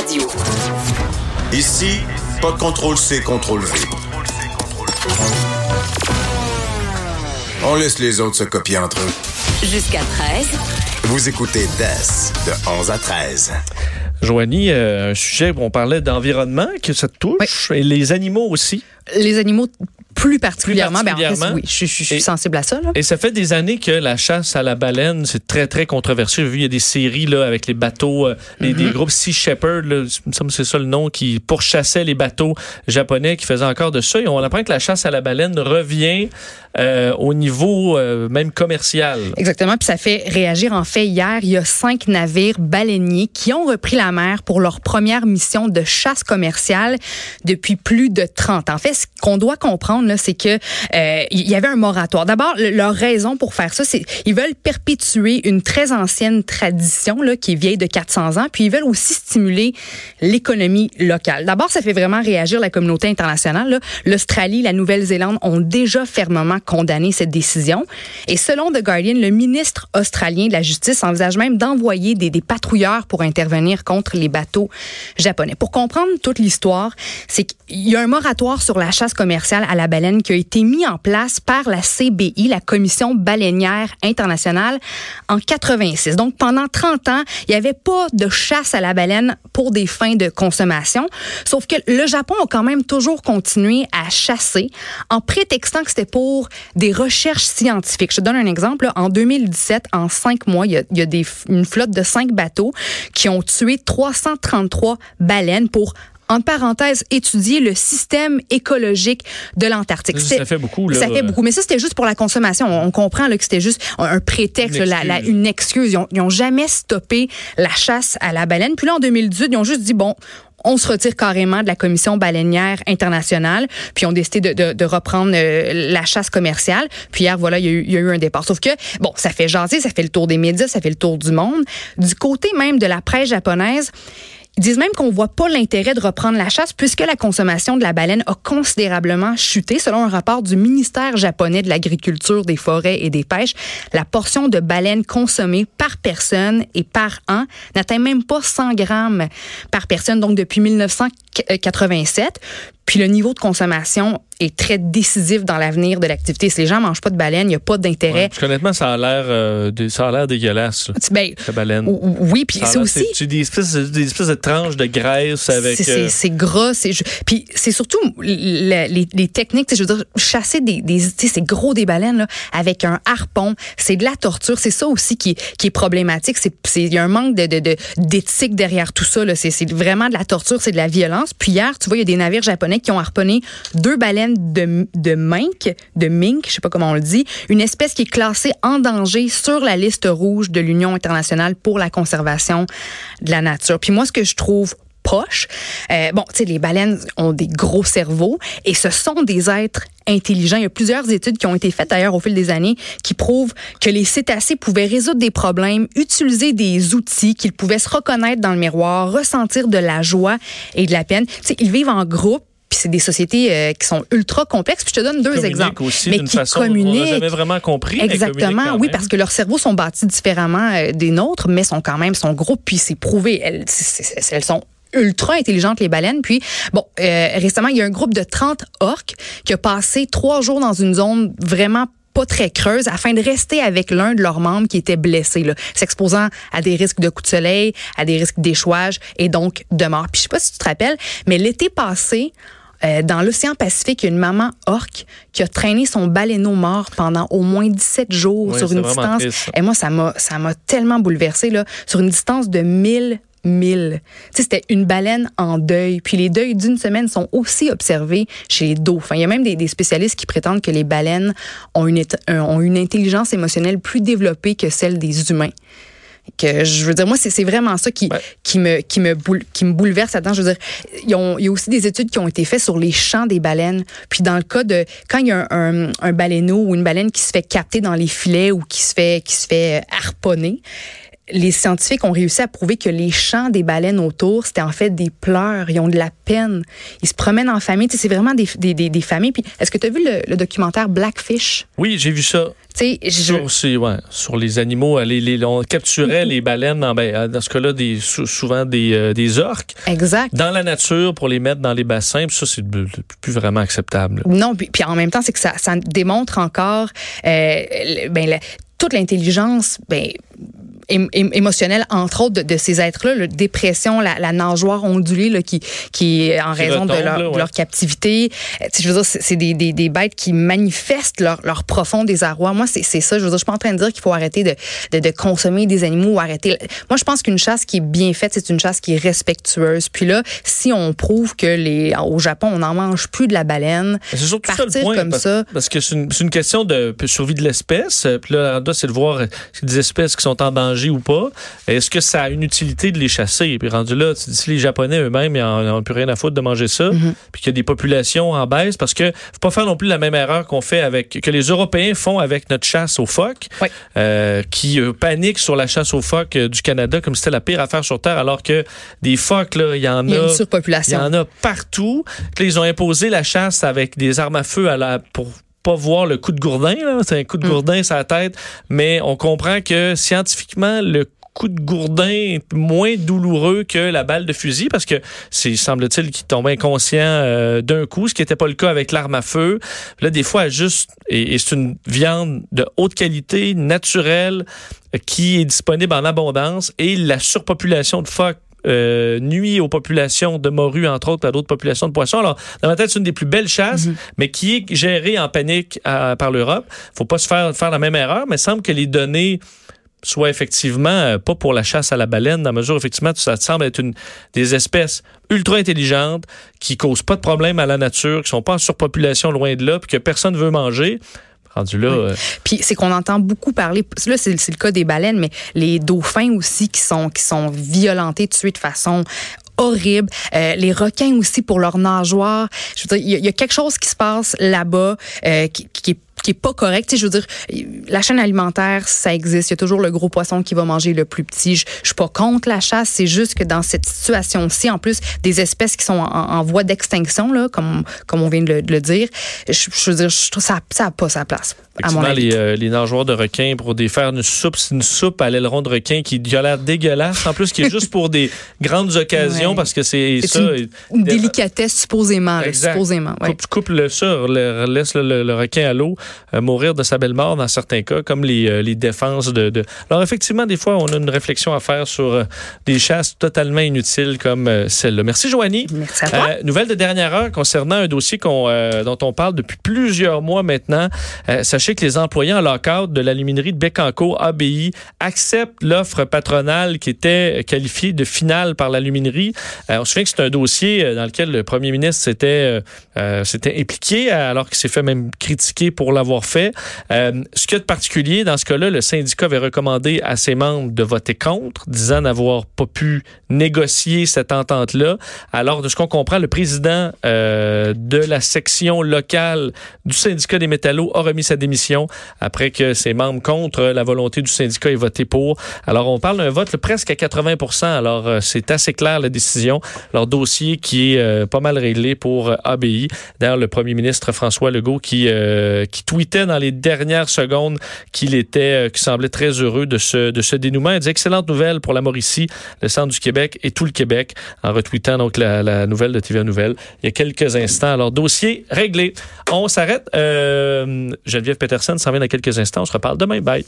Radio. Ici, pas de contrôle C, contrôle V. On laisse les autres se copier entre eux. Jusqu'à 13. Vous écoutez DES de 11 à 13. Joanie, euh, un sujet où on parlait d'environnement, que ça te touche, et les animaux aussi. Les animaux plus particulièrement. Ben, en fait, particulièrement. oui, je, je- je suis Et- sensible à ça. Là. Et ça fait des années que la chasse à la baleine, c'est très, très controversé. J'ai vu, il y a des séries là, avec les bateaux, euh, les- Mm-hmm. des groupes Sea Shepherd, c'est ça le nom, qui pourchassaient les bateaux japonais qui faisaient encore de ça. Et on apprend que la chasse à la baleine revient euh, au niveau euh, même commercial. Exactement. Puis ça fait réagir. En fait, hier, il y a cinq navires baleiniers qui ont repris la mer pour leur première mission de chasse commerciale depuis plus de 30 ans. En fait, ce qu'on doit comprendre, c'est que euh, y avait un moratoire. D'abord, le- leur raison pour faire ça, c'est ils veulent perpétuer une très ancienne tradition là, qui est vieille de 400 ans. Puis ils veulent aussi stimuler l'économie locale. D'abord, ça fait vraiment réagir la communauté internationale. L'Australie, la Nouvelle-Zélande ont déjà fermement condamné cette décision. Et selon The Guardian, le ministre australien de la Justice envisage même d'envoyer des, des patrouilleurs pour intervenir contre les bateaux japonais. Pour comprendre toute l'histoire, c'est qu'il y a un moratoire sur la chasse commerciale à la baleine qui a été mis en place par la CBI, la Commission baleinière internationale, en 86. Donc, pendant 30 ans, il n'y avait pas de chasse à la baleine pour des fins de consommation. Sauf que le Japon a quand même toujours continué à chasser en prétextant que c'était pour des recherches scientifiques. Je te donne un exemple. En 2017, en cinq mois, il y a, une flotte de cinq bateaux qui ont tué 333 baleines pour entre parenthèses, étudier le système écologique de l'Antarctique. Ça, fait beaucoup, là. Ça fait beaucoup. Mais ça, c'était juste pour la consommation. On, on comprend là, que c'était juste un, prétexte, Une la- la- excuse. une excuse. Ils ont, ils ont jamais stoppé la chasse à la baleine. Puis là, en 2018, ils ont juste dit, bon, on se retire carrément de la commission baleinière internationale, puis ils ont décidé de, de- de reprendre euh, la chasse commerciale. Puis hier, voilà, il y, a eu, il y a eu un départ. Sauf que, bon, ça fait jaser, ça fait le tour des médias, ça fait le tour du monde. Du côté même de la presse japonaise, ils disent même qu'on voit pas l'intérêt de reprendre la chasse puisque la consommation de la baleine a considérablement chuté. Selon un rapport du ministère japonais de l'Agriculture, des Forêts et des Pêches, la portion de baleine consommée par personne et par an n'atteint même pas 100 grammes par personne, donc depuis 1987. Puis le niveau de consommation est très décisif dans l'avenir de l'activité. Si les gens mangent pas de baleine, il n'y a pas d'intérêt. Ouais, parce qu'honnêtement, ça a l'air euh, de- ça a l'air dégueulasse, Ben, la baleine. ou- oui, puis c'est aussi... C'est des espèces, de- des espèces de tranches de graisse avec. C'est- euh, gras, c'est puis c'est surtout la- les, les techniques, tu je veux dire, chasser des, des tu sais, c'est gros des baleines là, avec un harpon, c'est de la torture, c'est ça aussi qui, qui est problématique, c'est il y a un manque de de- de- d'éthique derrière tout ça c'est vraiment de la torture, c'est de la violence. Puis hier, tu vois, il y a des navires japonais qui ont harponné deux baleines de de mink, de mink, je sais pas comment on le dit, une espèce qui est classée en danger sur la liste rouge de l'Union internationale pour la conservation de la nature. Puis moi ce que je trouve poche. Euh, bon, tu sais, les baleines ont des gros cerveaux et ce sont des êtres intelligents. Il y a plusieurs études qui ont été faites d'ailleurs au fil des années qui prouvent que les cétacés pouvaient résoudre des problèmes, utiliser des outils, qu'ils pouvaient se reconnaître dans le miroir, ressentir de la joie et de la peine. Tu sais, ils vivent en groupe. C'est des sociétés euh, qui sont ultra complexes. Puis je te donne deux exemples. aussi mais qui façon communiquent. jamais vraiment compris. Exactement, oui, parce que leurs cerveaux sont bâtis différemment euh, des nôtres, mais sont quand même sont gros, puis c'est prouvé. Elles, sont ultra intelligentes les baleines. Puis bon, euh, récemment il y a un groupe de 30 orques qui a passé trois jours dans une zone vraiment pas très creuse afin de rester avec l'un de leurs membres qui était blessé, s'exposant à des risques de coups de soleil, à des risques d'échouage et donc de mort. Puis je sais pas si tu te rappelles, mais l'été passé, euh, dans l'océan Pacifique, il y a une maman orque qui a traîné son baleineau mort pendant au moins 17 jours Oui, sur une distance. triste. Et moi, ça m'a, ça m'a tellement bouleversée, là, sur une distance de 1000 1000. Tu sais, c'était une baleine en deuil. Puis les deuils d'une semaine sont aussi observés chez les dauphins. Il y a même des, des spécialistes qui prétendent que les baleines ont une, éta- ont une intelligence émotionnelle plus développée que celle des humains. Que je veux dire, moi, c'est vraiment ça qui, Ouais. qui, me, qui, me boule- qui me bouleverse là-dedans. Je veux dire, il y a aussi des études qui ont été faites sur les champs des baleines. Puis dans le cas de quand il y a un, un, un baleineau ou une baleine qui se fait capter dans les filets ou qui se fait, qui se fait harponner, les scientifiques ont réussi à prouver que les chants des baleines autour, c'était en fait des pleurs. Ils ont de la peine. Ils se promènent en famille. c'est vraiment des, des, des, familles. Puis, est-ce que tu as vu le, documentaire Blackfish? Oui, j'ai vu ça. Je... Sur, ouais, sur les animaux, les, les, on capturait les baleines, dans, ben, dans ce cas-là, des, souvent des, euh, des orques. Exact. Dans la nature pour les mettre dans les bassins. Puis ça, c'est plus vraiment acceptable. Non, puis, puis en même temps, c'est que ça, ça démontre encore euh, ben, toute l'intelligence, ben, émotionnelle, entre autres, de, ces êtres-là, la dépression, la, la, nageoire ondulée là, qui, qui en raison de, leur, leur, captivité. Euh, je veux dire, c'est des, des, des, bêtes qui manifestent leur, leur profond désarroi. Moi, c'est ça. Je veux dire, je suis pas en train de dire qu'il faut arrêter de, de, de, consommer des animaux ou arrêter. Moi, je pense qu'une chasse qui est bien faite, c'est une chasse qui est respectueuse. Puis là, si on prouve que les au Japon, on n'en mange plus de la baleine, c'est surtout ça le point, comme parce, ça. Parce que c'est une, une, question de survie de l'espèce. Puis là, c'est de voir des espèces qui sont en danger ou pas, est-ce que ça a une utilité de les chasser? Puis rendu là, tu dis, si les Japonais eux-mêmes, ils n'ont plus rien à foutre de manger ça, mm-hmm. puis qu'il y a des populations en baisse, parce que faut pas faire non plus la même erreur qu'on fait avec, que les Européens font avec notre chasse aux phoques, euh, qui euh, paniquent sur la chasse aux phoques euh, du Canada comme si c'était la pire affaire sur Terre, alors que des phoques, là, il y en a. Il y a une surpopulation. Il y en a partout. ils ont imposé la chasse avec des armes à feu à la, pour pas voir le coup de gourdin, c'est un coup de mm. gourdin la tête, mais on comprend que scientifiquement, le coup de gourdin est moins douloureux que la balle de fusil parce que c'est semble-t-il qu'il tombe inconscient euh, d'un coup, ce qui n'était pas le cas avec l'arme à feu. Là, des fois, juste et, et c'est une viande de haute qualité, naturelle, qui est disponible en abondance et la surpopulation de phoques euh, nuit aux populations de morues, entre autres, à d'autres populations de poissons. Alors, dans ma tête, c'est une des plus belles chasses, mhm. mais qui est gérée en panique par l'Europe. faut pas se faire, faire la même erreur, mais il semble que les données soient effectivement euh, pas pour la chasse à la baleine, dans la mesure effectivement ça semble être une des espèces ultra intelligentes qui causent pas de problème à la nature, qui sont pas en surpopulation loin de là, puis que personne veut manger. Rendu là. Euh, Puis c'est qu'on entend beaucoup parler. Là, c'est le cas des baleines, mais les dauphins aussi qui sont qui sont violentés, tués de façon horrible. Euh, les requins aussi pour leurs nageoires. Je veux dire, il y, a quelque chose qui se passe là-bas euh, qui, qui est qui est pas correct. je veux dire, la chaîne alimentaire, ça existe. Il y a toujours le gros poisson qui va manger le plus petit. Je, je suis pas contre la chasse. C'est juste que dans cette situation-ci, en plus, des espèces qui sont en, voie d'extinction, là, comme, comme on vient de le, dire, je, veux dire, je trouve ça n'a pas sa place. À mon avis. Les, euh, les nageoires de requins pour des faire une soupe, c'est une soupe à l'aileron de requin qui a l'air dégueulasse. En plus, qui est juste pour des grandes occasions parce que c'est ça. Une, délicatesse supposément. supposément ouais. coupe, coupe, le ça, laisse le requin à l'eau. Euh, mourir de sa belle mort dans certains cas, comme les, euh, les défenses de, de, Alors effectivement, des fois, on a une réflexion à faire sur euh, des chasses totalement inutiles comme celle-là. Merci Joanie. Merci à toi. nouvelle de dernière heure concernant un dossier qu'on, dont on parle depuis plusieurs mois maintenant. sachez que les employés en lock-out de l'aluminerie de Bécancour ABI acceptent l'offre patronale qui était qualifiée de finale par l'aluminerie. on se souvient que c'est un dossier dans lequel le premier ministre s'était, s'était impliqué alors qu'il s'est fait même critiquer pour la avoir fait. Euh, ce qu'il y a de particulier dans ce cas-là, le syndicat avait recommandé à ses membres de voter contre, disant n'avoir pas pu négocier cette entente-là. Alors, de ce qu'on comprend, le président euh, de la section locale du syndicat des métallos a remis sa démission après que ses membres, contre la volonté du syndicat, aient voté pour. Alors, on parle d'un vote presque à 80% Alors, euh, c'est assez clair la décision. Leur dossier qui est pas mal réglé pour ABI. D'ailleurs, le premier ministre François Legault qui, qui tweetait dans les dernières secondes qu'il était, euh, qu'il semblait très heureux de ce, dénouement. Il dit excellente nouvelle pour la Mauricie, le centre du Québec et tout le Québec en retweetant donc la, la nouvelle de TVA Nouvelle il y a quelques instants. Alors, dossier réglé. On s'arrête. Euh, Geneviève Peterson s'en vient dans quelques instants. On se reparle demain. Bye.